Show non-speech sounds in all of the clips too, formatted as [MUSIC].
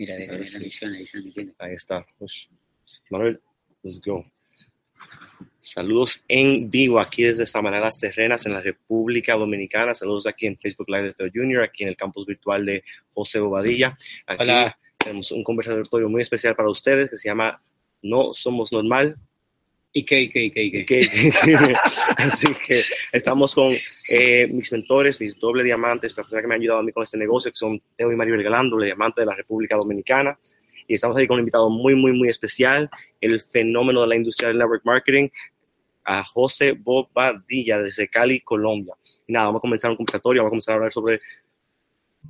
Mira, de la visión ahí están metiendo. Ahí está. Ush. Manuel, let's go. Saludos en vivo aquí desde Samaná Terrenas en la República Dominicana. Saludos aquí en Facebook Live de Teo Junior, aquí en el campus virtual de José Bobadilla. Aquí Hola. tenemos un conversatorio muy especial para ustedes que se llama No Somos Normal. ¿Y qué, y qué, y qué, y qué? [LAUGHS] Así que estamos con eh, mis mentores, mis doble diamantes, personas que me han ayudado a mí con este negocio, que son Teo y Maribel Galán, doble diamante de la República Dominicana. Y estamos ahí con un invitado muy, muy, muy especial, el fenómeno de la industria del network marketing, a José Bobadilla desde Cali, Colombia. Y nada, vamos a comenzar un conversatorio, vamos a comenzar a hablar sobre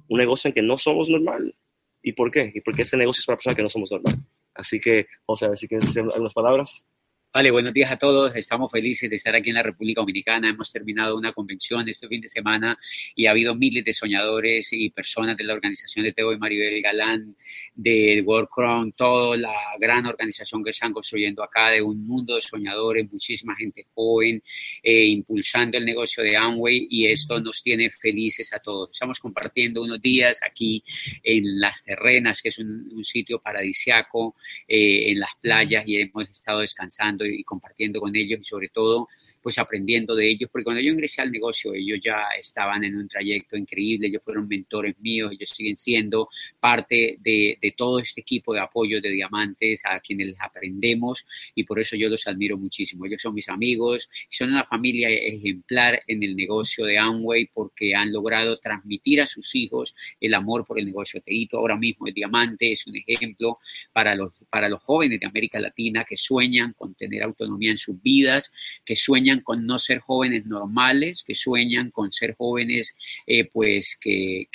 un negocio en que no somos normal. ¿Y por qué? ¿Y por qué este negocio es para personas que no somos normal? Así que, José, a ver si quieres decir algunas palabras. Vale, buenos días a todos. Estamos felices de estar aquí en la República Dominicana. Hemos terminado una convención este fin de semana y ha habido miles de soñadores y personas de la organización de Teo y Maribel Galán, de World Crown, toda la gran organización que están construyendo acá, de un mundo de soñadores, muchísima gente joven, eh, impulsando el negocio de Amway y esto nos tiene felices a todos. Estamos compartiendo unos días aquí en Las Terrenas, que es un, un sitio paradisiaco, eh, en las playas y hemos estado descansando y compartiendo con ellos y sobre todo pues aprendiendo de ellos, porque cuando yo ingresé al negocio ellos ya estaban en un trayecto increíble, ellos fueron mentores míos, ellos siguen siendo parte de, de todo este equipo de apoyo de diamantes a quienes aprendemos y por eso yo los admiro muchísimo. Ellos son mis amigos, son una familia ejemplar en el negocio de Amway porque han logrado transmitir a sus hijos el amor por el negocio. Teito ahora mismo es diamante, es un ejemplo para los, para los jóvenes de América Latina que sueñan con tener autonomía en sus vidas, que sueñan con no ser jóvenes normales, que sueñan con ser jóvenes eh, pues que,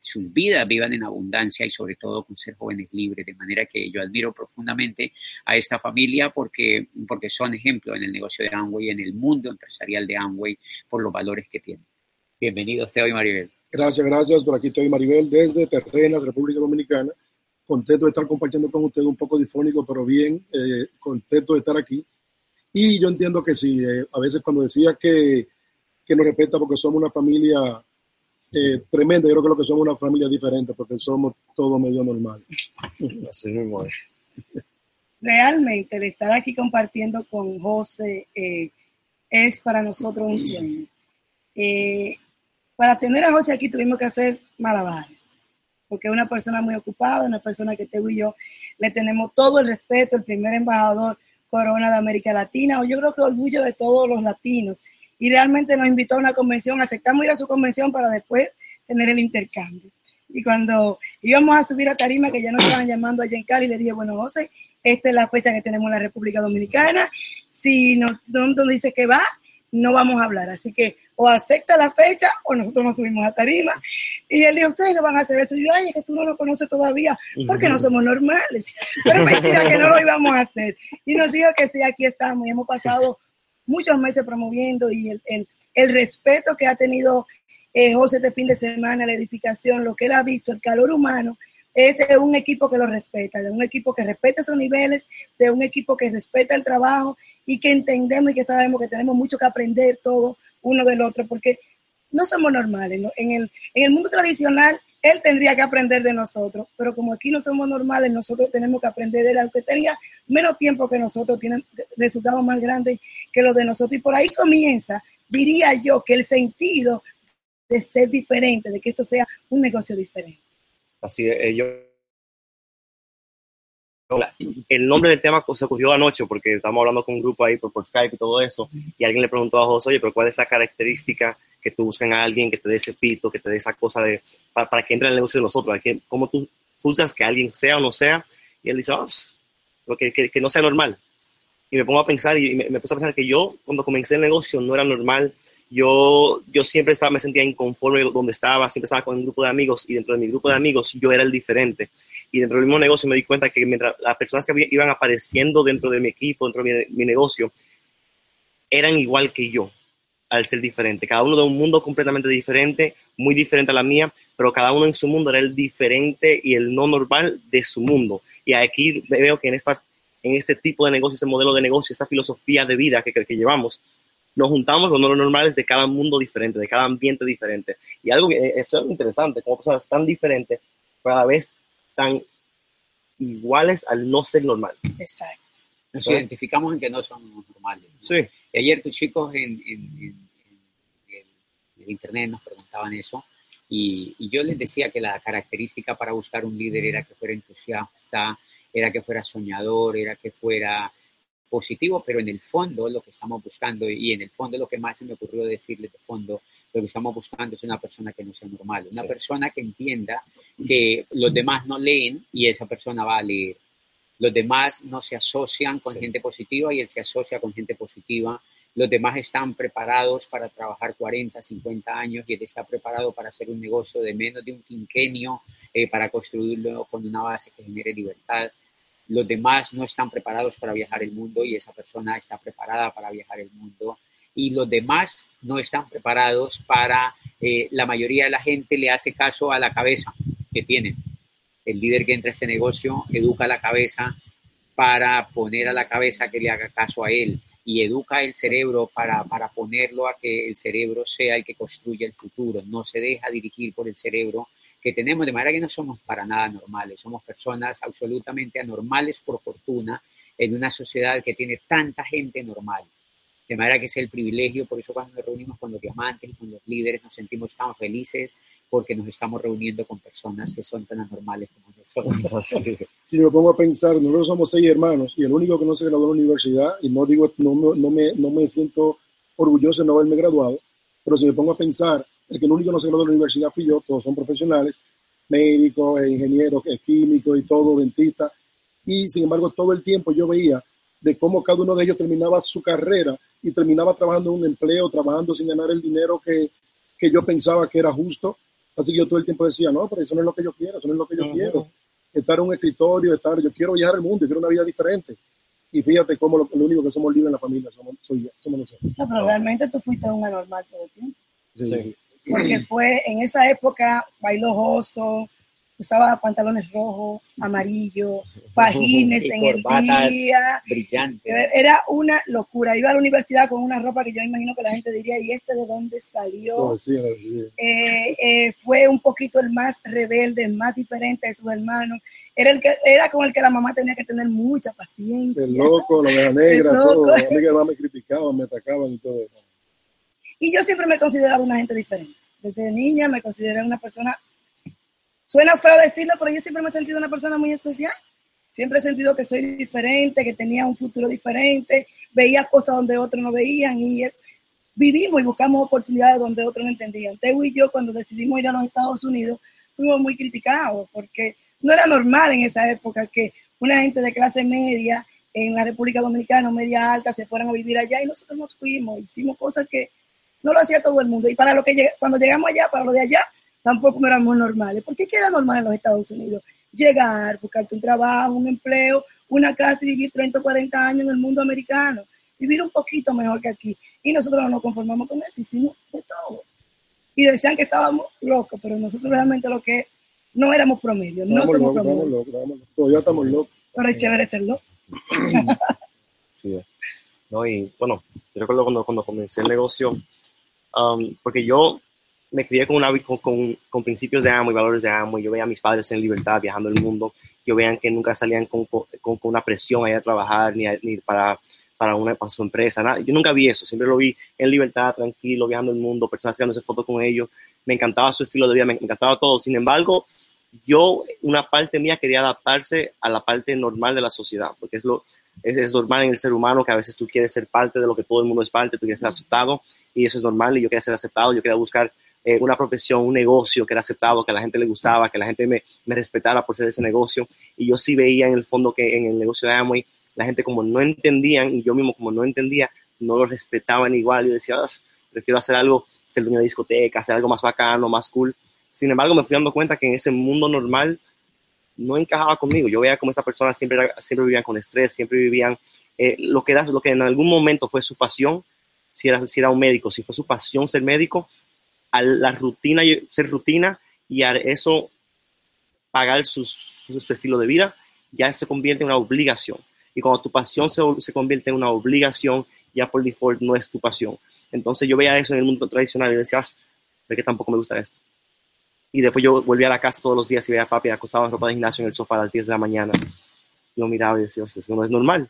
sus vidas vivan en abundancia y sobre todo con ser jóvenes libres. De manera que yo admiro profundamente a esta familia porque, porque son ejemplo en el negocio de Amway, en el mundo empresarial de Amway, por los valores que tienen. Bienvenidos, Teo y Maribel. Gracias, gracias. Por aquí estoy Maribel desde Terrenas, República Dominicana. Contento de estar compartiendo con ustedes un poco difónico, pero bien, eh, contento de estar aquí. Y yo entiendo que sí, eh, a veces cuando decía que, que nos respeta porque somos una familia eh, tremenda, yo creo que lo que somos una familia diferente porque somos todos medio normales. Así mismo es. Realmente el estar aquí compartiendo con José eh, es para nosotros un sueño. Eh, para tener a José aquí tuvimos que hacer malabares, porque es una persona muy ocupada, una persona que Teo y yo le tenemos todo el respeto, el primer embajador Corona de América Latina, o yo creo que orgullo de todos los latinos. Y realmente nos invitó a una convención, aceptamos ir a su convención para después tener el intercambio. Y cuando íbamos a subir a Tarima, que ya nos estaban llamando allá en Cali, le dije, bueno, José, esta es la fecha que tenemos en la República Dominicana. Si nos, nos dice que va, no vamos a hablar. Así que o acepta la fecha o nosotros nos subimos a tarima. Y él dijo, ustedes no van a hacer eso. Y yo, ay, es que tú no lo conoces todavía porque no somos normales. [LAUGHS] Pero mentira que no lo íbamos a hacer. Y nos dijo que sí, aquí estamos y hemos pasado muchos meses promoviendo y el, el, el respeto que ha tenido eh, José este fin de semana, la edificación, lo que él ha visto, el calor humano, es de un equipo que lo respeta, de un equipo que respeta esos niveles, de un equipo que respeta el trabajo y que entendemos y que sabemos que tenemos mucho que aprender todo uno del otro, porque no somos normales. ¿no? En, el, en el mundo tradicional, él tendría que aprender de nosotros, pero como aquí no somos normales, nosotros tenemos que aprender de él, aunque tenga menos tiempo que nosotros, tienen resultados más grandes que los de nosotros. Y por ahí comienza, diría yo, que el sentido de ser diferente, de que esto sea un negocio diferente. Así es, yo el nombre del tema se ocurrió anoche porque estamos hablando con un grupo ahí por, Skype y todo eso, y alguien le preguntó a José, oye, pero ¿cuál es la característica que tú buscas en alguien que te dé ese pito, que te dé esa cosa de, para, para que entre en el negocio de nosotros? ¿Cómo tú juzgas que alguien sea o no sea? Y él dice, oh, lo que, que, que, no sea normal. Y me pongo a pensar, y me, me puse a pensar que yo, cuando comencé el negocio, no era normal. Yo, yo siempre estaba, me sentía inconforme donde estaba, siempre estaba con un grupo de amigos, y dentro de mi grupo de amigos yo era el diferente y dentro del mismo negocio me di cuenta que mientras las personas que iban apareciendo dentro de mi equipo, dentro de mi, negocio, eran igual que yo al ser diferente. Cada uno de un mundo completamente diferente, muy diferente a la mía, pero cada uno en su mundo era el diferente y el no normal de su mundo. Y aquí veo que en, esta, en este tipo de negocio, este modelo de negocio, esta filosofía de vida que, que llevamos, nos juntamos los no normales de cada mundo diferente, de cada ambiente diferente. Y algo que eso es interesante, como personas tan diferentes, pero a la vez tan iguales al no ser normal. Exacto. Nos identificamos en que no somos normales. ¿no? Sí. Y ayer tus chicos en, en, en- en el, en internet nos preguntaban eso y, y yo les decía que la característica para buscar un líder era que fuera entusiasta, era que fuera soñador, era que fuera positivo, pero en el fondo lo que estamos buscando y en el fondo lo que más se me ocurrió decirles de fondo, lo que estamos buscando es una persona que no sea normal, una Sí. persona que entienda que los demás no leen y esa persona va a leer. Los demás no se asocian con Sí. gente positiva y él se asocia con gente positiva. Los demás están preparados para trabajar 40, 50 años y él está preparado para hacer un negocio de menos de un quinquenio, eh, para construirlo con una base que genere libertad. Los demás no están preparados para viajar el mundo y esa persona está preparada para viajar el mundo. Y los demás no están preparados para, eh, la mayoría de la gente le hace caso a la cabeza que tienen. El líder que entra a este negocio educa la cabeza para poner a la cabeza que le haga caso a él y educa el cerebro para, para ponerlo a que el cerebro sea el que construya el futuro. No se deja dirigir por el cerebro que tenemos, de manera que no somos para nada normales, somos personas absolutamente anormales por fortuna en una sociedad que tiene tanta gente normal. De manera que es el privilegio, por eso cuando nos reunimos con los diamantes y con los líderes nos sentimos tan felices porque nos estamos reuniendo con personas que son tan anormales como nosotros. [LAUGHS] [LAUGHS] Si me pongo a pensar, nosotros somos seis hermanos y el único que no se graduó en la universidad, y no digo, no, me- no, me, no me siento orgulloso de no haberme graduado, pero si me pongo a pensar, el que el único que no se graduó en la universidad fui yo, todos son profesionales, médicos, eh, ingenieros, eh, químicos y todo, dentistas, y sin embargo todo el tiempo yo veía de cómo cada uno de ellos terminaba su carrera y terminaba trabajando en un empleo, trabajando sin ganar el dinero que, que yo pensaba que era justo. Así que yo todo el tiempo decía, no, pero eso no es lo que yo quiero, eso no es lo que yo quiero. Estar en un escritorio, estar, yo quiero viajar al mundo, yo quiero una vida diferente. Y fíjate cómo lo, lo único que somos libres en la familia somos, soy yo, somos nosotros. No, pero realmente tú fuiste un anormal todo el tiempo. Sí, Sí. Porque [CLEARS THROAT] fue en esa época, bailó oso, usaba pantalones rojos, amarillos, [LAUGHS] fajines Y en el día. Brillante. Era una locura. Iba a la universidad con una ropa que yo imagino que la gente diría, ¿y este de dónde salió? No, sí, no, sí. Eh, eh, fue un poquito el más rebelde, el más diferente de sus hermanos. Era, el que, era con el que la mamá tenía que tener mucha paciencia. El loco, la [LAUGHS] negra, todo. A mí que más me criticaban, me atacaban y todo. Y yo siempre me he considerado una gente diferente. Desde niña me consideré una persona, suena feo decirlo, pero yo siempre me he sentido una persona muy especial. Siempre he sentido que soy diferente, que tenía un futuro diferente, veía cosas donde otros no veían y vivimos y buscamos oportunidades donde otros no entendían. Teo y yo cuando decidimos ir a los Estados Unidos fuimos muy criticados porque no era normal en esa época que una gente de clase media en la República Dominicana media alta se fueran a vivir allá y nosotros nos fuimos, hicimos cosas que no lo hacía todo el mundo. Y para lo que lleg- cuando llegamos allá, para lo de allá, tampoco éramos normales. ¿Por qué que era normal en los Estados Unidos? Llegar, buscarte un trabajo, un empleo, una casa y vivir 30 o 40 años en el mundo americano. Vivir un poquito mejor que aquí. Y nosotros no nos conformamos con eso, hicimos de todo. Y decían que estábamos locos, pero nosotros realmente lo que no éramos promedio, no somos locos, estábamos promedio. locos, estábamos locos. Todavía estamos locos. Pero es chévere ser loco. [CLEARS THROAT] Sí. No, y bueno, yo recuerdo cuando, cuando comencé el negocio, um, porque yo me crié con, una, con, con, con principios de amo y valores de amo, y yo veía a mis padres en libertad viajando el mundo, yo veía que nunca salían con, una presión ahí a trabajar, ni, a- ni para, para, una, para su empresa, nada. yo nunca vi eso, siempre lo vi en libertad, tranquilo, viajando el mundo, personas sacándose fotos con ellos, me encantaba su estilo de vida, me encantaba todo, sin embargo, yo, una parte mía quería adaptarse a la parte normal de la sociedad, porque es lo, es, normal en el ser humano que a veces tú quieres ser parte de lo que todo el mundo es parte, tú quieres ser aceptado y eso es normal y yo quería ser aceptado, yo quería buscar eh, una profesión, un negocio que era aceptado, que a la gente le gustaba, que la gente me, me respetara por ser ese negocio y yo sí veía en el fondo que en el negocio de Amway la gente como no entendían y yo mismo como no entendía, no lo respetaban igual y decía, "Ah, prefiero hacer algo, ser dueño de discoteca, hacer algo más bacano, más cool. Sin embargo, me fui dando cuenta que en ese mundo normal no encajaba conmigo. Yo veía como esa persona siempre, siempre vivían con estrés, siempre vivían eh, lo, que era, lo que en algún momento fue su pasión, si era, si era un médico, si fue su pasión ser médico, a la rutina, ser rutina y a eso pagar su, su- su estilo de vida, ya se convierte en una obligación. Y cuando tu pasión se, se convierte en una obligación, ya por default no es tu pasión. Entonces yo veía eso en el mundo tradicional y decía, "Ah, pero que tampoco me gusta esto. Y después yo volví a la casa todos los días y veía a papi acostado en ropa de gimnasio en el sofá a las 10 de la mañana. Yo miraba y decía, eso no es normal.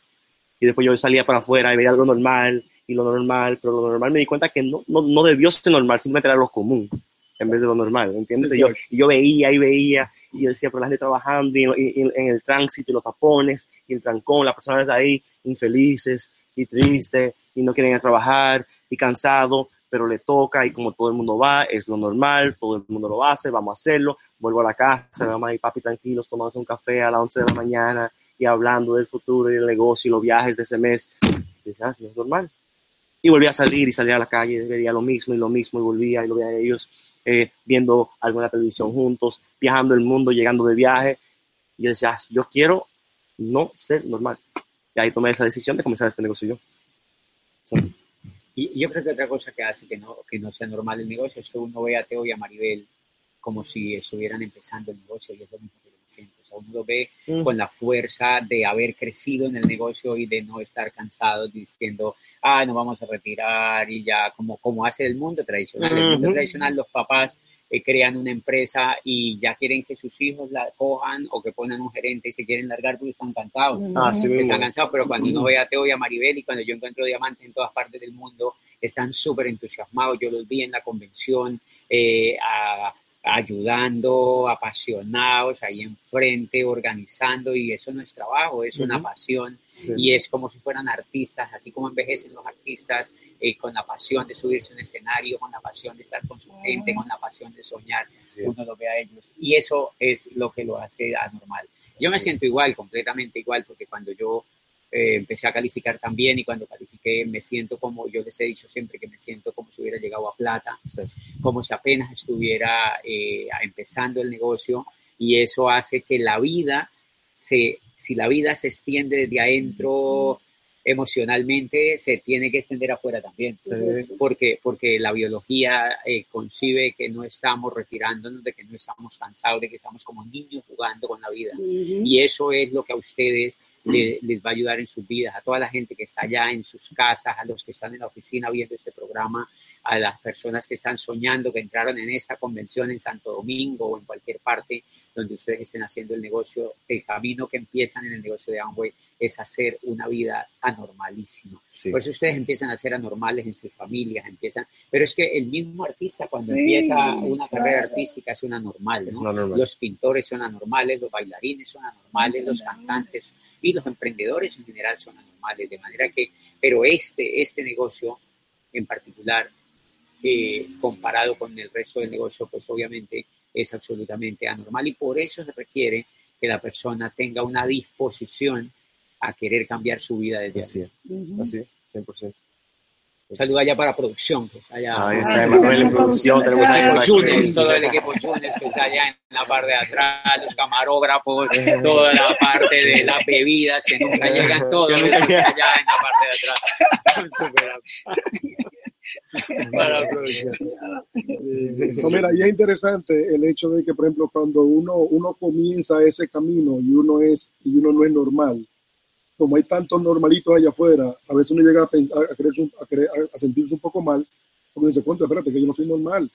Y después yo salía para afuera y veía algo normal y lo normal, pero lo normal me di cuenta que no, no, no debió ser normal, simplemente era lo común en vez de lo normal, ¿entiendes? Y yo, y yo veía y veía y yo decía, pero la gente trabajando y, y- y en el tránsito y los tapones y el trancón, las personas ahí infelices y tristes y no quieren ir a trabajar y cansado, pero le toca y como todo el mundo va, es lo normal, todo el mundo lo hace, vamos a hacerlo, vuelvo a la casa, vamos ahí papi tranquilos, tomamos un café a las 11 de la mañana y hablando del futuro y del negocio y los viajes de ese mes. Y ah, es normal. Y volví a salir y salía a la calle, y veía lo mismo y lo mismo y volvía y lo veía ellos eh, viendo algo en la televisión juntos, viajando el mundo, llegando de viaje. Y yo decía, ah, yo quiero no ser normal. Y ahí tomé esa decisión de comenzar este negocio yo. Sí. Y yo creo que otra cosa que hace que no, que no sea normal el negocio es que uno ve a Teo y a Maribel como si estuvieran empezando el negocio y es lo mismo que yo siento. O sea, uno lo ve Mm. con la fuerza de haber crecido en el negocio y de no estar cansados diciendo, ah, nos vamos a retirar y ya, como, como hace el mundo tradicional. El mundo tradicional, los papás eh, crean una empresa y ya quieren que sus hijos la cojan o que pongan un gerente y se quieren largar porque están cansados. Ah, sí, están cansados, pero cuando uno ve a Teo y a Maribel y cuando yo encuentro diamantes en todas partes del mundo, están súper entusiasmados. Yo los vi en la convención eh, a- ayudando, apasionados, ahí enfrente, organizando, y eso no es trabajo, es una pasión. Sí. y es como si fueran artistas, así como envejecen los artistas, eh, con la pasión de subirse a un escenario, con la pasión de estar con su gente, con la pasión de soñar Sí. uno lo ve a ellos. Y eso es lo que lo hace anormal. Yo me Sí. siento igual, completamente igual, porque cuando yo eh, empecé a calificar también y cuando califiqué me siento como, yo les he dicho siempre que me siento como si hubiera llegado a plata, como si apenas estuviera eh, empezando el negocio y eso hace que la vida, se, si la vida se extiende desde adentro emocionalmente, se tiene que extender afuera también Sí. porque, porque la biología eh, concibe que no estamos retirándonos, de que no estamos cansados, de que estamos como niños jugando con la vida. Y eso es lo que a ustedes le- les va a ayudar en sus vidas, a toda la gente que está allá en sus casas, a los que están en la oficina viendo este programa, a las personas que están soñando, que entraron en esta convención en Santo Domingo o en cualquier parte donde ustedes estén haciendo el negocio. El camino que empiezan en el negocio de Amway es hacer una vida anormalísima. Sí. Por eso ustedes empiezan a ser anormales en sus familias, empiezan, pero es que el mismo artista cuando Sí, empieza una carrera claro. artística es una normal, Es ¿no? una normal. Los pintores son anormales, los bailarines son anormales, los cantantes y los emprendedores en general son anormales, de manera que, pero este, este negocio en particular, eh, comparado con el resto del negocio, pues obviamente es absolutamente anormal y por eso se requiere que la persona tenga una disposición a querer cambiar su vida desde así. Es, así, 100%. Un saludo allá para producción, pues, que ah, está allá. Está Manuel en producción, tenemos ahí con todo el equipo Yunes que está allá en la parte de atrás, los camarógrafos, eh. toda la parte de las bebidas que nunca eh. llegan, todos allá en la parte de atrás. [LAUGHS] para eh. producción. No, mira, y es interesante el hecho de que, por ejemplo, cuando uno, uno comienza ese camino y uno, es, y uno no es normal, como hay tantos normalitos allá afuera, a veces uno llega a, pensar, a, creerse un- a, creer- a- sentirse un poco mal, porque uno se cuenta, espérate, que yo no soy normal.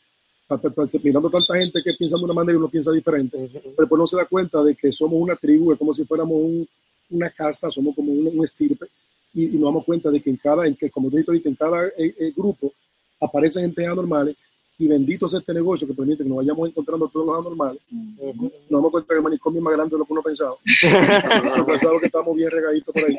Mirando tanta gente que piensa de una manera y uno piensa diferente, pero después no se da cuenta de que somos una tribu, es como si fuéramos un- una casta, somos como un, un estirpe, y, y nos damos cuenta de que en cada, en que, como te dije ahorita, en cada eh, eh, grupo aparecen gente anormales, y bendito sea este negocio que permite que nos vayamos encontrando todos los anormales. Nos damos cuenta que el manicomio es más grande de lo que uno pensaba. Yo pensaba que estábamos bien regaditos por ahí.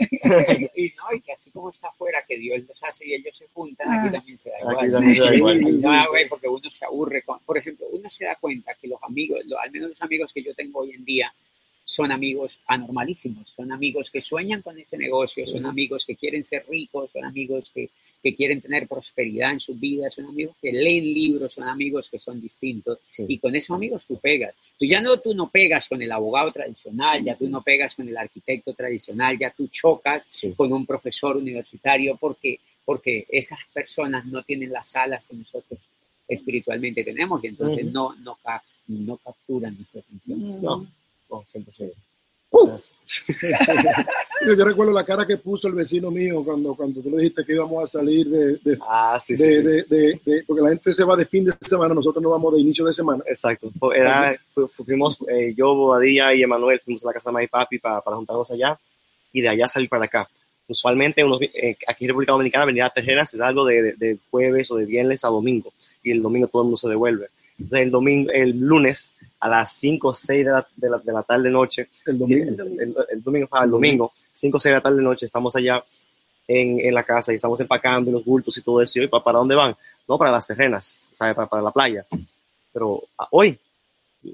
Y no, y que así como está afuera, que Dios los hace y ellos se juntan, Ah. aquí también se da igual. Aquí también se da igual. Sí, va, sí, güey, porque uno se aburre. con- por ejemplo, uno se da cuenta que los amigos, lo- al menos los amigos que yo tengo hoy en día, son amigos anormalísimos, son amigos que sueñan con ese negocio, son amigos que quieren ser ricos, son amigos que, que quieren tener prosperidad en sus vidas, son amigos que leen libros, son amigos que son distintos Sí. y con esos amigos tú pegas. Tú ya no, tú no pegas con el abogado tradicional, ya tú no pegas con el arquitecto tradicional, ya tú chocas Sí. con un profesor universitario porque, porque esas personas no tienen las alas que nosotros espiritualmente tenemos y entonces Ujú. no, no, ca- no capturan nuestra atención. No. Oh, [LAUGHS] 100%. Yo recuerdo la cara que puso el vecino mío cuando, cuando tú le dijiste que íbamos a salir de, de, Ah, sí, de- sí. de- de- de- porque la gente se va de fin de semana, nosotros nos vamos de inicio de semana. Exacto. Era, fu- fu- fuimos, eh, yo, Bobadilla y Emanuel, fuimos a la casa de mi papi para, para juntarnos allá y de allá salir para acá. Usualmente unos, eh, aquí en República Dominicana venir a Tejeras es algo de jueves o de viernes a domingo y el domingo todo el mundo se devuelve. Entonces el domingo, el lunes a las 5 o 6 de la, de la, de la tarde noche, El domingo. el, el- el domingo, ah, el domingo, 5 o 6 de la tarde noche, estamos allá en, en la casa y estamos empacando los bultos y todo eso. ¿Y ¿para, para dónde van? No, para las terrenas, ¿sabe? Para, para la playa. Pero ¿a- hoy,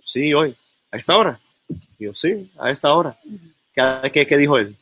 sí, hoy, a esta hora. Yo, sí, a esta hora. ¿Qué, qué, qué dijo él?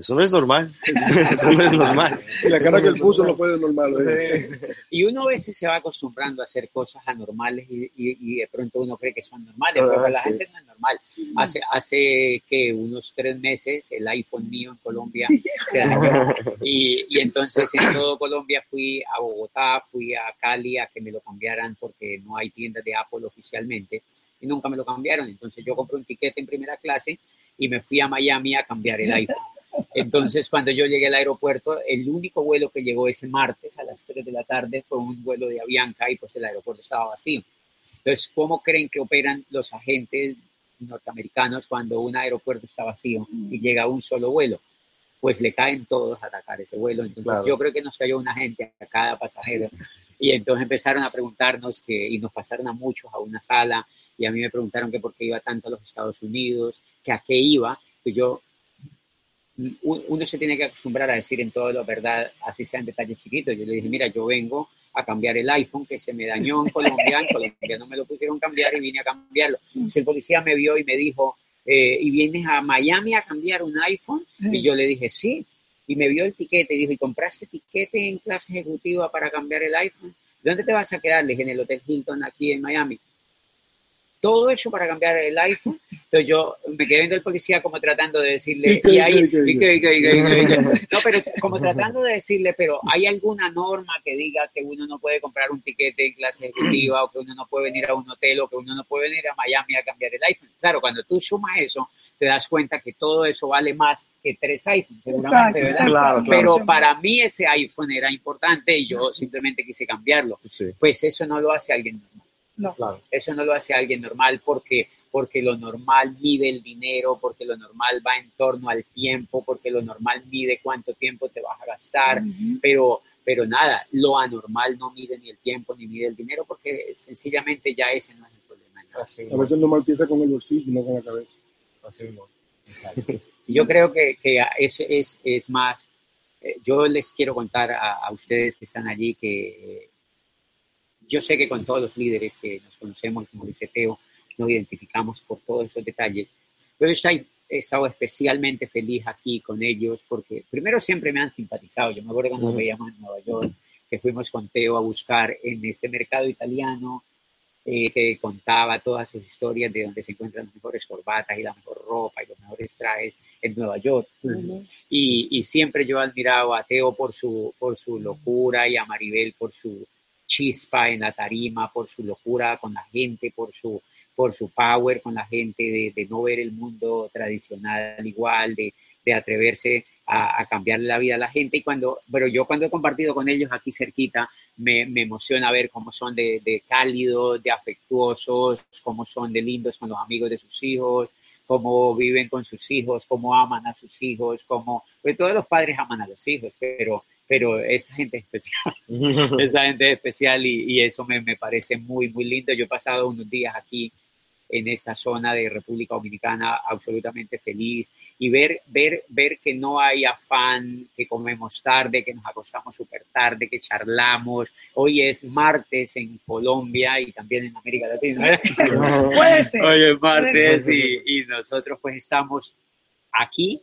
Eso no es normal. [LAUGHS] Eso no es normal. Y la cara que él puso no puede normal. ¿eh? Y uno a veces se va acostumbrando a hacer cosas anormales y, y- y de pronto uno cree que son normales, Ah, pero para la sí. gente no es normal. Hace, hace que unos tres meses el iPhone mío en Colombia se dañó [LAUGHS] y, y entonces en todo Colombia fui a Bogotá, fui a Cali a que me lo cambiaran porque no hay tiendas de Apple oficialmente y nunca me lo cambiaron. Entonces yo compré un tiquete en primera clase y me fui a Miami a cambiar el iPhone. Entonces, cuando yo llegué al aeropuerto, el único vuelo que llegó ese martes a las 3 de la tarde fue un vuelo de Avianca y pues el aeropuerto estaba vacío. Entonces, ¿cómo creen que operan los agentes norteamericanos cuando un aeropuerto está vacío y llega un solo vuelo? Pues le caen todos a atacar ese vuelo. Entonces, Claro. yo creo que nos cayó un agente a cada pasajero. Y entonces empezaron a preguntarnos que, y nos pasaron a muchos a una sala, y a mí me preguntaron que por qué iba tanto a los Estados Unidos, que a qué iba. Pues yo uno se tiene que acostumbrar a decir en todo la verdad, así sean detalles chiquitos. Yo le dije, mira, yo vengo a cambiar el iPhone que se me dañó en Colombia, en Colombia no me lo pudieron cambiar y vine a cambiarlo. Si el policía me vio y me dijo, eh, ¿y vienes a Miami a cambiar un iPhone? Y yo le dije, sí. Y me vio el tiquete y dijo, ¿y compraste tiquete en clase ejecutiva para cambiar el iPhone? ¿Dónde te vas a quedar? Le dije, en el Hotel Hilton aquí en Miami. Todo eso para cambiar el iPhone. Entonces yo me quedé viendo al policía como tratando de decirle, ¿Y ahí, no, pero como tratando de decirle, pero ¿hay alguna norma que diga que uno no puede comprar un tiquete en clase ejecutiva o que uno no puede venir a un hotel o que uno no puede venir a Miami a cambiar el iPhone? Claro, cuando tú sumas eso, te das cuenta que todo eso vale más que tres iPhones, seguramente, ¿verdad? Claro, claro. Pero para mí ese iPhone era importante y yo simplemente quise cambiarlo. Sí, Pues eso no lo hace alguien normal. No. claro. Eso no lo hace alguien normal porque, porque lo normal mide el dinero, porque lo normal va en torno al tiempo, porque lo normal mide cuánto tiempo te vas a gastar, pero, pero nada, lo anormal no mide ni el tiempo ni mide el dinero porque sencillamente ya ese no es el problema. ¿no? Así A veces normal piensa con el bolsillo y no con la cabeza. así mismo. Y Yo creo que, que es, es, es más, eh, yo les quiero contar a, a ustedes que están allí que yo sé que con todos los líderes que nos conocemos, como dice Teo, nos identificamos por todos esos detalles, pero estoy- he estado especialmente feliz aquí con ellos porque primero siempre me han simpatizado. Yo me acuerdo cuando nos veíamos en Nueva York, que fuimos con Teo a buscar en este mercado italiano eh, que contaba todas sus historias de donde se encuentran las mejores corbatas y la mejor ropa y los mejores trajes en Nueva York. Ujú. Y, y siempre yo he admirado a Teo por su, por su locura y a Maribel por su chispa en la tarima, por su locura con la gente, por su, por su power con la gente, de, no ver el mundo tradicional igual, de, de atreverse a, a cambiarle la vida a la gente. Y cuando, pero yo cuando he compartido con ellos aquí cerquita, me, me emociona ver cómo son de, de cálidos, de afectuosos, cómo son de lindos con los amigos de sus hijos, cómo viven con sus hijos, cómo aman a sus hijos, cómo, pues todos los padres aman a los hijos, pero, pero esta gente es especial, [LAUGHS] esta gente es especial y, y eso me, me parece muy, muy lindo. Yo he pasado unos días aquí en esta zona de República Dominicana absolutamente feliz y ver, ver, ver que no hay afán, que comemos tarde, que nos acostamos súper tarde, que charlamos. Hoy es martes en Colombia y también en América Latina. ¿verdad? [LAUGHS] Puede ser. Hoy es martes y, y nosotros pues estamos aquí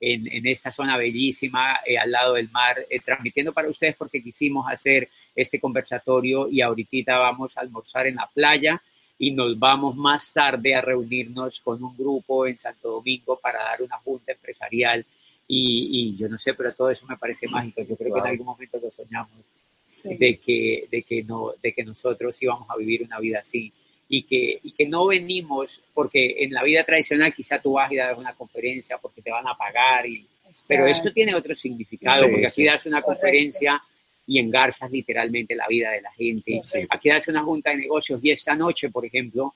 en, en esta zona bellísima, eh, al lado del mar, eh, transmitiendo para ustedes porque quisimos hacer este conversatorio y ahorita vamos a almorzar en la playa y nos vamos más tarde a reunirnos con un grupo en Santo Domingo para dar una junta empresarial y, y yo no sé, pero todo eso me parece mágico. Yo creo que en Wow. algún momento lo soñamos Sí. de que, de que, no, de que nosotros íbamos a vivir una vida así. Y que, y que no venimos, porque en la vida tradicional quizá tú vas y das una conferencia porque te van a pagar, y, pero esto tiene otro significado, porque aquí das una conferencia y engarzas literalmente la vida de la gente. Aquí das una junta de negocios y esta noche, por ejemplo,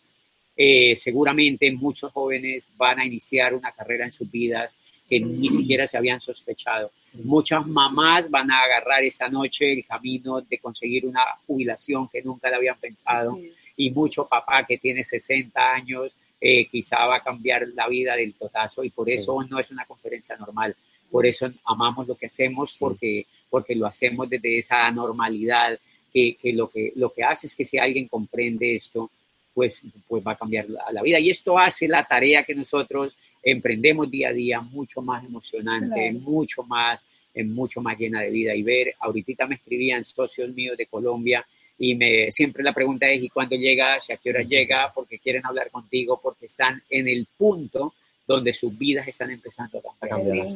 eh, seguramente muchos jóvenes van a iniciar una carrera en sus vidas que ni siquiera se habían sospechado. Muchas mamás van a agarrar esa noche el camino de conseguir una jubilación que nunca la habían pensado y mucho papá que tiene 60 años eh, quizá va a cambiar la vida del totazo y por eso no es una conferencia normal. Por eso amamos lo que hacemos porque, porque lo hacemos desde esa normalidad que, que, lo que lo que hace es que si alguien comprende esto, pues, pues va a cambiar la, vida. Y esto hace la tarea que nosotros emprendemos día a día mucho más emocionante, mucho más mucho más llena de vida y ver, ahorita me escribían socios míos de Colombia y me, siempre la pregunta es, ¿y cuándo llegas? ¿Y a qué hora llega? Porque quieren hablar contigo, porque están en el punto donde sus vidas están empezando a cambiar.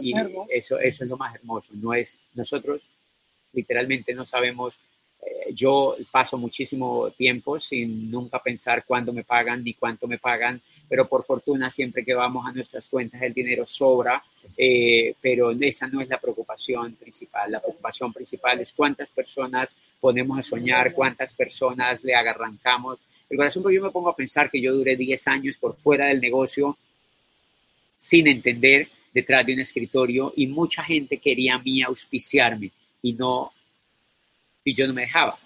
y eso, eso es lo más hermoso. No es, nosotros literalmente no sabemos eh, yo paso muchísimo tiempo sin nunca pensar cuándo me pagan ni cuánto me pagan, pero por fortuna siempre que vamos a nuestras cuentas el dinero sobra, eh, pero esa no es la preocupación principal. La preocupación principal es cuántas personas ponemos a soñar, cuántas personas le arrancamos el corazón, porque yo me pongo a pensar que yo duré 10 años por fuera del negocio sin entender detrás de un escritorio y mucha gente quería a mí auspiciarme y no y yo no me dejaba.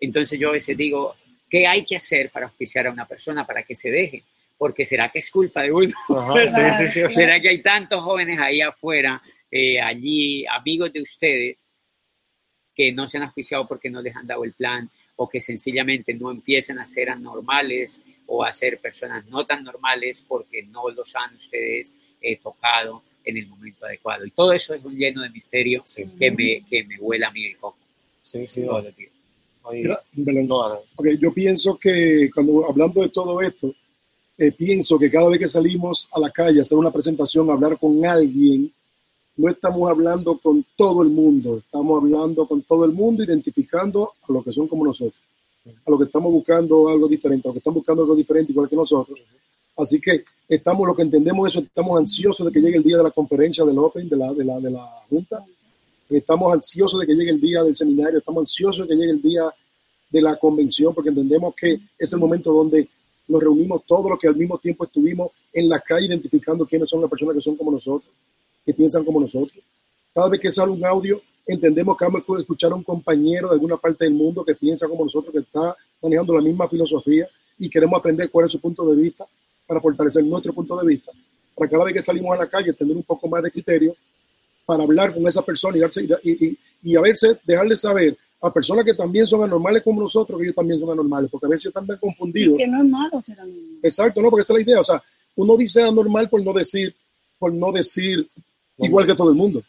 Entonces yo a veces digo, ¿qué hay que hacer para auspiciar a una persona para que se deje? Porque será que es culpa de uno. ¿Será que hay tantos jóvenes ahí afuera, eh, allí, amigos de ustedes, que no se han auspiciado porque no les han dado el plan o que sencillamente no empiezan a ser anormales o a ser personas no tan normales porque no los han ustedes eh, tocado en el momento adecuado. Y todo eso es un lleno de misterio que, me, que me huela a mí el coco. Sí, sí, no. yo pienso que cuando hablando de todo esto, eh, pienso que cada vez que salimos a la calle a hacer una presentación, a hablar con alguien, no estamos hablando con todo el mundo, estamos hablando con todo el mundo, identificando a los que son como nosotros, a los que estamos buscando algo diferente, a los que están buscando algo diferente igual que nosotros. Así que estamos, lo que entendemos eso, estamos ansiosos de que llegue el día de la conferencia del Open, de la, de la, de la Junta, Estamos ansiosos de que llegue el día del seminario, estamos ansiosos de que llegue el día de la convención, porque entendemos que es el momento donde nos reunimos todos los que al mismo tiempo estuvimos en la calle identificando quiénes son las personas que son como nosotros, que piensan como nosotros. Cada vez que sale un audio, entendemos que vamos a escuchar a un compañero de alguna parte del mundo que piensa como nosotros, que está manejando la misma filosofía y queremos aprender cuál es su punto de vista para fortalecer nuestro punto de vista. Para cada vez que salimos a la calle tener un poco más de criterio para hablar con esa persona y, darse, y, y, a veces dejarle saber a personas que también son anormales como nosotros que ellos también son anormales, porque a veces están tan confundidos. que no es malo ser anormal. Exacto, no, porque esa es la idea. O sea, uno dice anormal por no decir, por no decir igual que todo el mundo,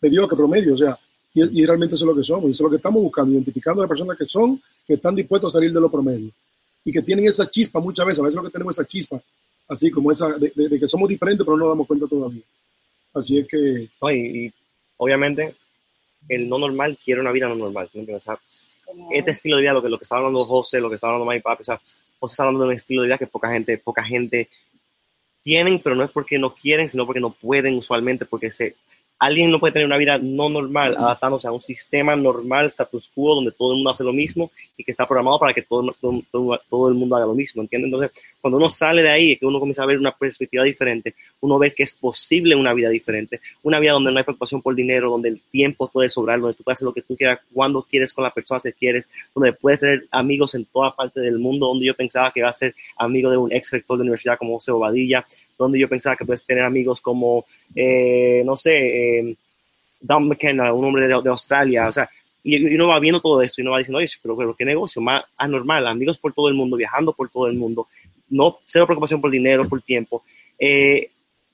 mediocre, promedio, o sea, y, realmente eso es lo que somos, eso es lo que estamos buscando, identificando a las personas que son, que están dispuestos a salir de lo promedio y que tienen esa chispa muchas veces, a veces lo que tenemos esa chispa, así como esa de, de que somos diferentes, pero no nos damos cuenta todavía. Así es que... y, obviamente el no normal quiere una vida no normal. este estilo de vida, lo que, lo que está hablando José, lo que está hablando mi papi, o sea, José está hablando de un estilo de vida que poca gente, poca gente tienen, pero no es porque no quieren, sino porque no pueden usualmente, porque se alguien no puede tener una vida no normal, adaptándose a un sistema normal, status quo, donde todo el mundo hace lo mismo y que está programado para que todo, todo, todo el mundo haga lo mismo, ¿entiendes? Entonces, cuando uno sale de ahí, que uno comienza a ver una perspectiva diferente, uno ve que es posible una vida diferente, una vida donde no hay preocupación por dinero, donde el tiempo puede sobrar, donde tú puedes hacer lo que tú quieras, cuando quieres, con la persona que quieres, donde puedes ser amigos en toda parte del mundo, donde yo pensaba que iba a ser amigo de un ex rector de universidad como José Bobadilla, donde yo pensaba que puedes tener amigos como, eh, no sé, eh, Don McKenna, un hombre de, Australia, o sea, y, uno va viendo todo esto y uno va diciendo, oye, pero, pero qué negocio más anormal, amigos por todo el mundo, viajando por todo el mundo, no cero preocupación por dinero, por tiempo, eh,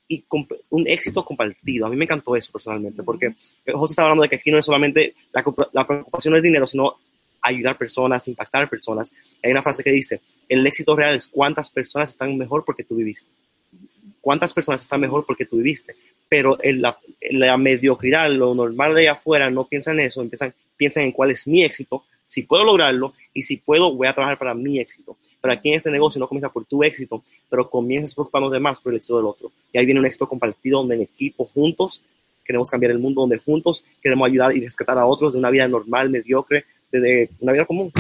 y un éxito compartido. A mí me encantó eso personalmente, porque José está hablando de que aquí no es solamente la, la preocupación no es dinero, sino ayudar personas, impactar personas. Hay una frase que dice, el éxito real es cuántas personas están mejor porque tú viviste cuántas personas están mejor porque tú viviste. Pero en la, mediocridad, lo normal de allá afuera, no piensan en eso, piensan, piensan en cuál es mi éxito, si puedo lograrlo y si puedo, voy a trabajar para mi éxito. Pero aquí en este negocio no comienza por tu éxito, pero comienzas los demás por el éxito del otro. Y ahí viene un éxito compartido donde en equipo, juntos, queremos cambiar el mundo, donde juntos queremos ayudar y rescatar a otros de una vida normal, mediocre, de, una vida común.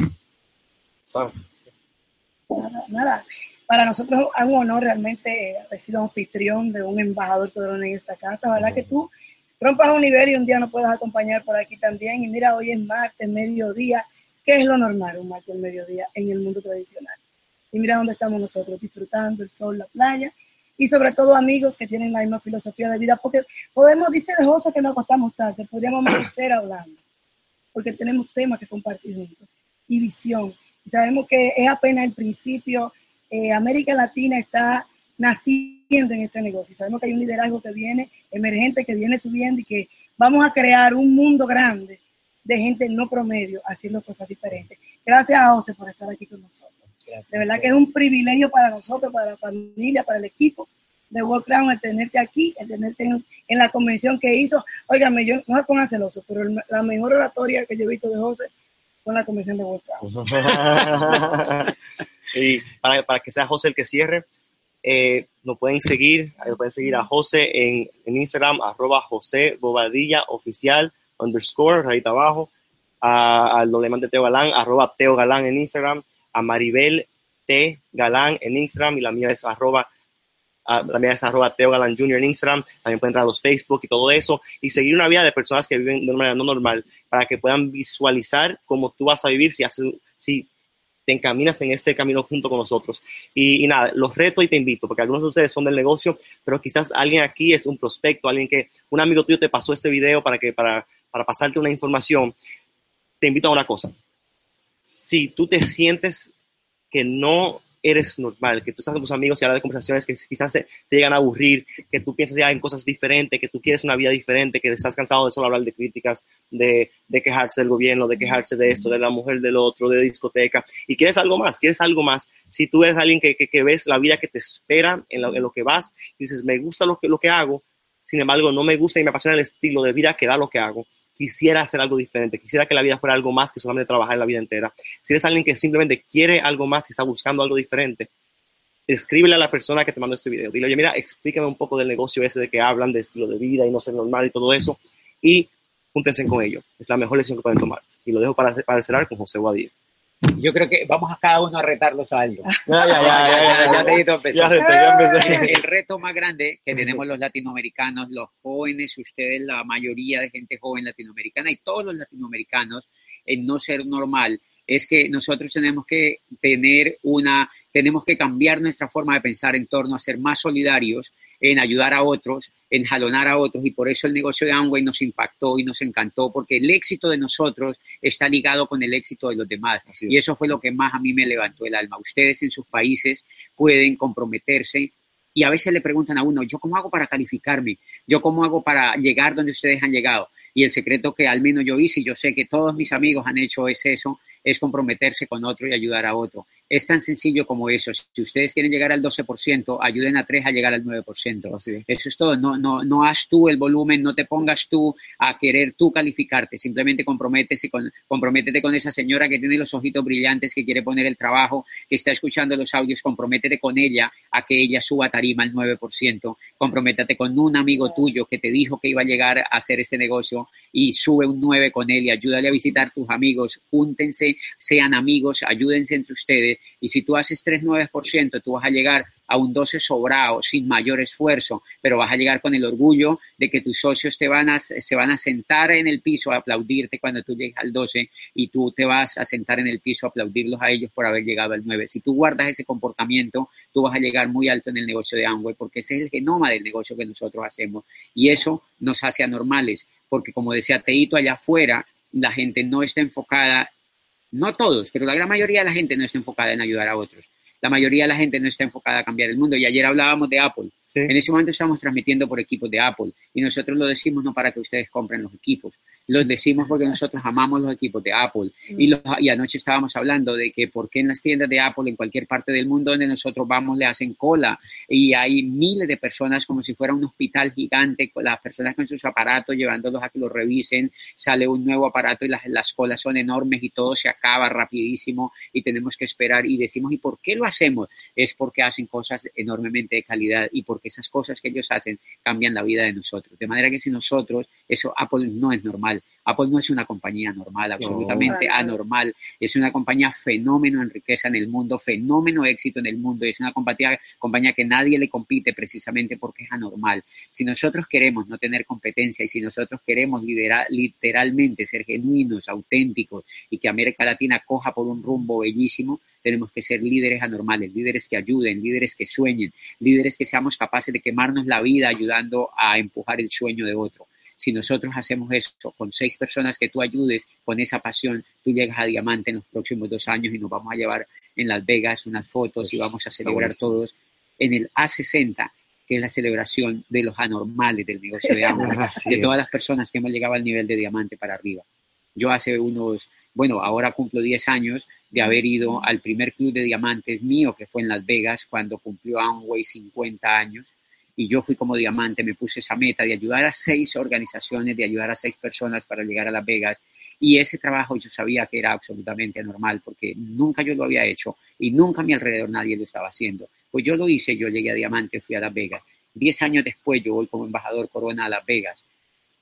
Nada, nada. Para nosotros es un honor realmente haber sido anfitrión de un embajador poderoso en esta casa. ¿Verdad que tú rompas un nivel y un día nos puedas acompañar por aquí también? Y mira, hoy es martes, mediodía. ¿Qué es lo normal un martes, mediodía en el mundo tradicional? Y mira dónde estamos nosotros, disfrutando el sol, la playa y sobre todo amigos que tienen la misma filosofía de vida, porque podemos, dice de José que nos acostamos tarde, podríamos amanecer hablando, porque tenemos temas que compartir juntos y visión. Y sabemos que es apenas el principio, eh, América Latina está naciendo en este negocio y sabemos que hay un liderazgo que viene emergente, que viene subiendo y que vamos a crear un mundo grande de gente no promedio haciendo cosas diferentes. Gracias a José por estar aquí con nosotros de verdad que es un privilegio para nosotros, para la familia, para el equipo de World Crown, el tenerte aquí, el tenerte en, la convención que hizo. Óigame, yo no se pongan celoso, pero la mejor oratoria que yo he visto de José fue en la convención de World Crown. [LAUGHS] y para, que sea José el que cierre, eh, nos pueden seguir, pueden seguir a José en, Instagram, arroba José Bobadilla oficial, underscore, ahí abajo, al doblemente Teo Galán, arroba Teo Galán en Instagram, a Maribel T. Galán en Instagram y la mía es arroba es arroba Teo Galán Jr. en Instagram, también pueden entrar a los Facebook y todo eso, y seguir una vida de personas que viven de una manera no normal, para que puedan visualizar cómo tú vas a vivir si, haces, si te encaminas en este camino junto con nosotros. Y, nada, los reto y te invito, porque algunos de ustedes son del negocio, pero quizás alguien aquí es un prospecto, alguien que, un amigo tuyo te pasó este video para, que, para, para pasarte una información. Te invito a una cosa, si tú te sientes que no eres normal, que tú estás con tus amigos y hablas de conversaciones que quizás te, llegan a aburrir, que tú piensas ya en cosas diferentes, que tú quieres una vida diferente, que estás cansado de solo hablar de críticas, de, quejarse del gobierno, de quejarse de esto, de la mujer del otro, de discoteca, y quieres algo más, quieres algo más. Si tú eres alguien que, ves la vida que te espera en lo, que vas y dices, me gusta lo que, lo que hago, sin embargo, no me gusta y me apasiona el estilo de vida que da lo que hago, quisiera hacer algo diferente, quisiera que la vida fuera algo más que solamente trabajar la vida entera. Si eres alguien que simplemente quiere algo más y está buscando algo diferente, escríbele a la persona que te mandó este video. Dile, oye, mira, explícame un poco del negocio ese de que hablan de estilo de vida y no ser normal y todo eso. Y júntense con ellos. Es la mejor lección que pueden tomar. Y lo dejo para, para cerrar con José Guadía. Yo creo que vamos a cada uno a retarlos a algo. Ya, ya, ya, ya, El reto más grande que tenemos los latinoamericanos, los jóvenes, ustedes, la mayoría de gente joven latinoamericana y todos los latinoamericanos, en no ser normal, es que nosotros tenemos que tener una, tenemos que cambiar nuestra forma de pensar en torno a ser más solidarios, en ayudar a otros, en jalonar a otros y por eso el negocio de Amway nos impactó y nos encantó porque el éxito de nosotros está ligado con el éxito de los demás y eso fue lo que más a mí me levantó el alma. Ustedes en sus países pueden comprometerse y a veces le preguntan a uno, ¿yo cómo hago para calificarme? ¿Yo cómo hago para llegar donde ustedes han llegado? Y el secreto que al menos yo hice, y yo sé que todos mis amigos han hecho es eso, es comprometerse con otro y ayudar a otro. Es tan sencillo como eso. Si ustedes quieren llegar al 12%, ayuden a tres a llegar al 9%. Eso es todo. No, no, no haz tú el volumen, no te pongas tú a querer tú calificarte. Simplemente comprométese con, comprométete con esa señora que tiene los ojitos brillantes, que quiere poner el trabajo, que está escuchando los audios. Comprométete con ella a que ella suba tarima al 9%. Comprométete con un amigo tuyo que te dijo que iba a llegar a hacer este negocio y sube un 9 con él y ayúdale a visitar tus amigos. Júntense sean amigos, ayúdense entre ustedes. Y si tú haces 3,9%, tú vas a llegar a un 12 sobrado sin mayor esfuerzo, pero vas a llegar con el orgullo de que tus socios te van a, se van a sentar en el piso a aplaudirte cuando tú llegues al 12 y tú te vas a sentar en el piso a aplaudirlos a ellos por haber llegado al 9. Si tú guardas ese comportamiento, tú vas a llegar muy alto en el negocio de Amway porque ese es el genoma del negocio que nosotros hacemos y eso nos hace anormales porque como decía Teito allá afuera, la gente no está enfocada no todos, pero la gran mayoría de la gente no está enfocada en ayudar a otros. La mayoría de la gente no está enfocada a cambiar el mundo. Y ayer hablábamos de Apple. Sí. En ese momento estamos transmitiendo por equipos de Apple y nosotros lo decimos no para que ustedes compren los equipos, lo decimos porque nosotros amamos los equipos de Apple y, los- y anoche estábamos hablando de que por qué en las tiendas de Apple en cualquier parte del mundo donde nosotros vamos le hacen cola y hay miles de personas como si fuera un hospital gigante, con las personas con sus aparatos llevándolos a que los revisen, sale un nuevo aparato y las, las colas son enormes y todo se acaba rapidísimo y tenemos que esperar y decimos, ¿y por qué lo hacemos? Es porque hacen cosas enormemente de calidad y porque esas cosas que ellos hacen cambian la vida de nosotros. De manera que si nosotros, eso Apple no es normal. Apple no es una compañía normal, absolutamente anormal. Es una compañía fenómeno en riqueza en el mundo, fenómeno éxito en el mundo. Es una compañía, compañía que nadie le compite precisamente porque es anormal. Si nosotros queremos no tener competencia y si nosotros queremos literalmente ser genuinos, auténticos y que América Latina coja por un rumbo bellísimo, tenemos que ser líderes anormales, líderes que ayuden, líderes que sueñen, líderes que seamos capaces de quemarnos la vida ayudando a empujar el sueño de otro. Si nosotros hacemos eso con seis personas que tú ayudes con esa pasión, tú llegas a diamante en los próximos dos años y nos vamos a llevar en Las Vegas unas fotos y vamos a celebrar todos en el A60, que es la celebración de los anormales del negocio de [LAUGHS] Así de todas las personas que hemos llegado al nivel de diamante para arriba. Yo hace unos, bueno, ahora cumplo 10 años de haber ido al primer club de diamantes mío, que fue en Las Vegas, cuando cumplió Amway 50 años. Y yo fui como diamante, me puse esa meta de ayudar a seis organizaciones, de ayudar a seis personas para llegar a Las Vegas. Y ese trabajo yo sabía que era absolutamente anormal porque nunca yo lo había hecho y nunca a mi alrededor nadie lo estaba haciendo. Pues yo lo hice, yo llegué a Diamante, fui a Las Vegas. Diez años después yo voy como embajador Corona a Las Vegas.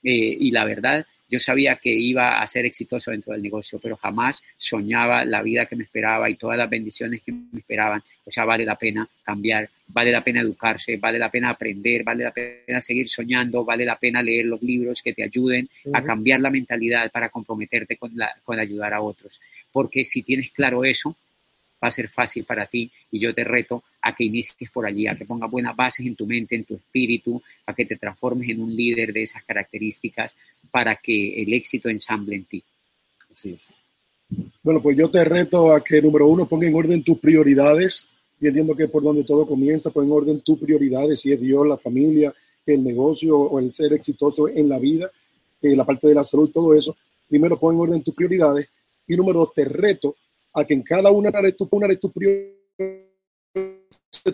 Eh, y la verdad, yo sabía que iba a ser exitoso dentro del negocio, pero jamás soñaba la vida que me esperaba y todas las bendiciones que me esperaban. O sea, vale la pena cambiar, vale la pena educarse, vale la pena aprender, vale la pena seguir soñando, vale la pena leer los libros que te ayuden a cambiar la mentalidad para comprometerte con, la, con ayudar a otros. Porque si tienes claro eso, va a ser fácil para ti y yo te reto a que inicies por allí, a que pongas buenas bases en tu mente, en tu espíritu, a que te transformes en un líder de esas características para que el éxito ensamble en ti. Así es. Bueno, pues yo te reto a que, número uno, ponga en orden tus prioridades. Y entiendo que por donde todo comienza, pon en orden tus prioridades, si es Dios, la familia, el negocio o el ser exitoso en la vida, eh, la parte de la salud, todo eso. Primero, pon en orden tus prioridades. Y número dos, te reto a que en cada una de tus, una de prioridades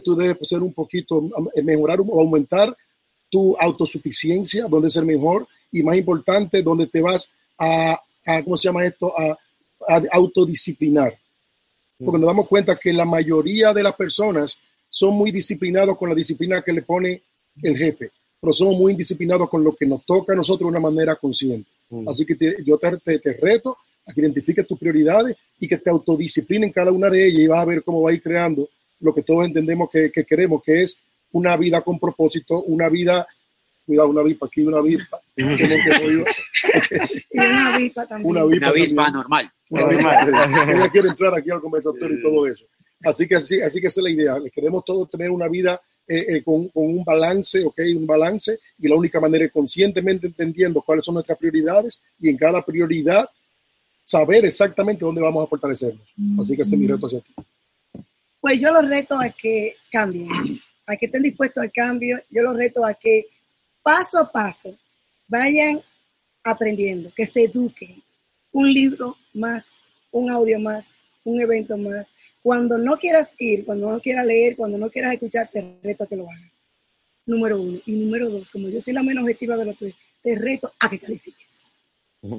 tú debes ser un poquito, eh, mejorar o aumentar tu autosuficiencia, donde ser mejor y más importante, donde te vas a, a ¿cómo se llama esto? A, a autodisciplinar. Porque nos damos cuenta que la mayoría de las personas son muy disciplinados con la disciplina que le pone el jefe, pero somos muy indisciplinados con lo que nos toca a nosotros de una manera consciente. Mm. Así que te- yo te, te- te reto a que identifiques tus prioridades y que te autodisciplinen cada una de ellas y vas a ver cómo va a ir creando lo que todos entendemos que, que queremos, que es una vida con propósito, una vida, cuidado, una vipa aquí, una [LAUGHS] oír, [LAUGHS] Y una avispa también. una avispa normal. Una Normal. [LAUGHS] vez. Ella quiere entrar aquí al conversatorio y todo eso. Así que así, así que esa es la idea. Queremos todos tener una vida eh, eh, con, con un balance, ¿ok? Un balance y la única manera es conscientemente entendiendo cuáles son nuestras prioridades y en cada prioridad saber exactamente dónde vamos a fortalecernos. Así que ese es mi reto hacia ti. Pues yo los reto a que cambien, a que estén dispuestos al cambio. Yo los reto a que paso a paso vayan aprendiendo, que se eduquen. Un libro más, un audio más, un evento más. Cuando no quieras ir, cuando no quieras leer, cuando no quieras escuchar, te reto a que lo hagas. Número uno. Y número dos, como yo soy la menos objetiva de los tres, te reto a que califiques.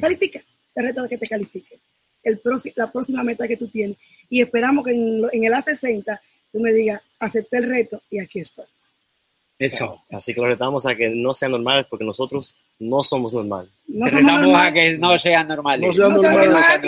Califica, te reto a que te califiques. El la próxima meta que tú tienes. Y esperamos que en, lo- en el A60 tú me digas, acepté el reto y aquí estoy. Eso. Así que los retamos a que no sean normales porque nosotros no somos normales. No somos retamos a que no sean normales. No sean No sean normales.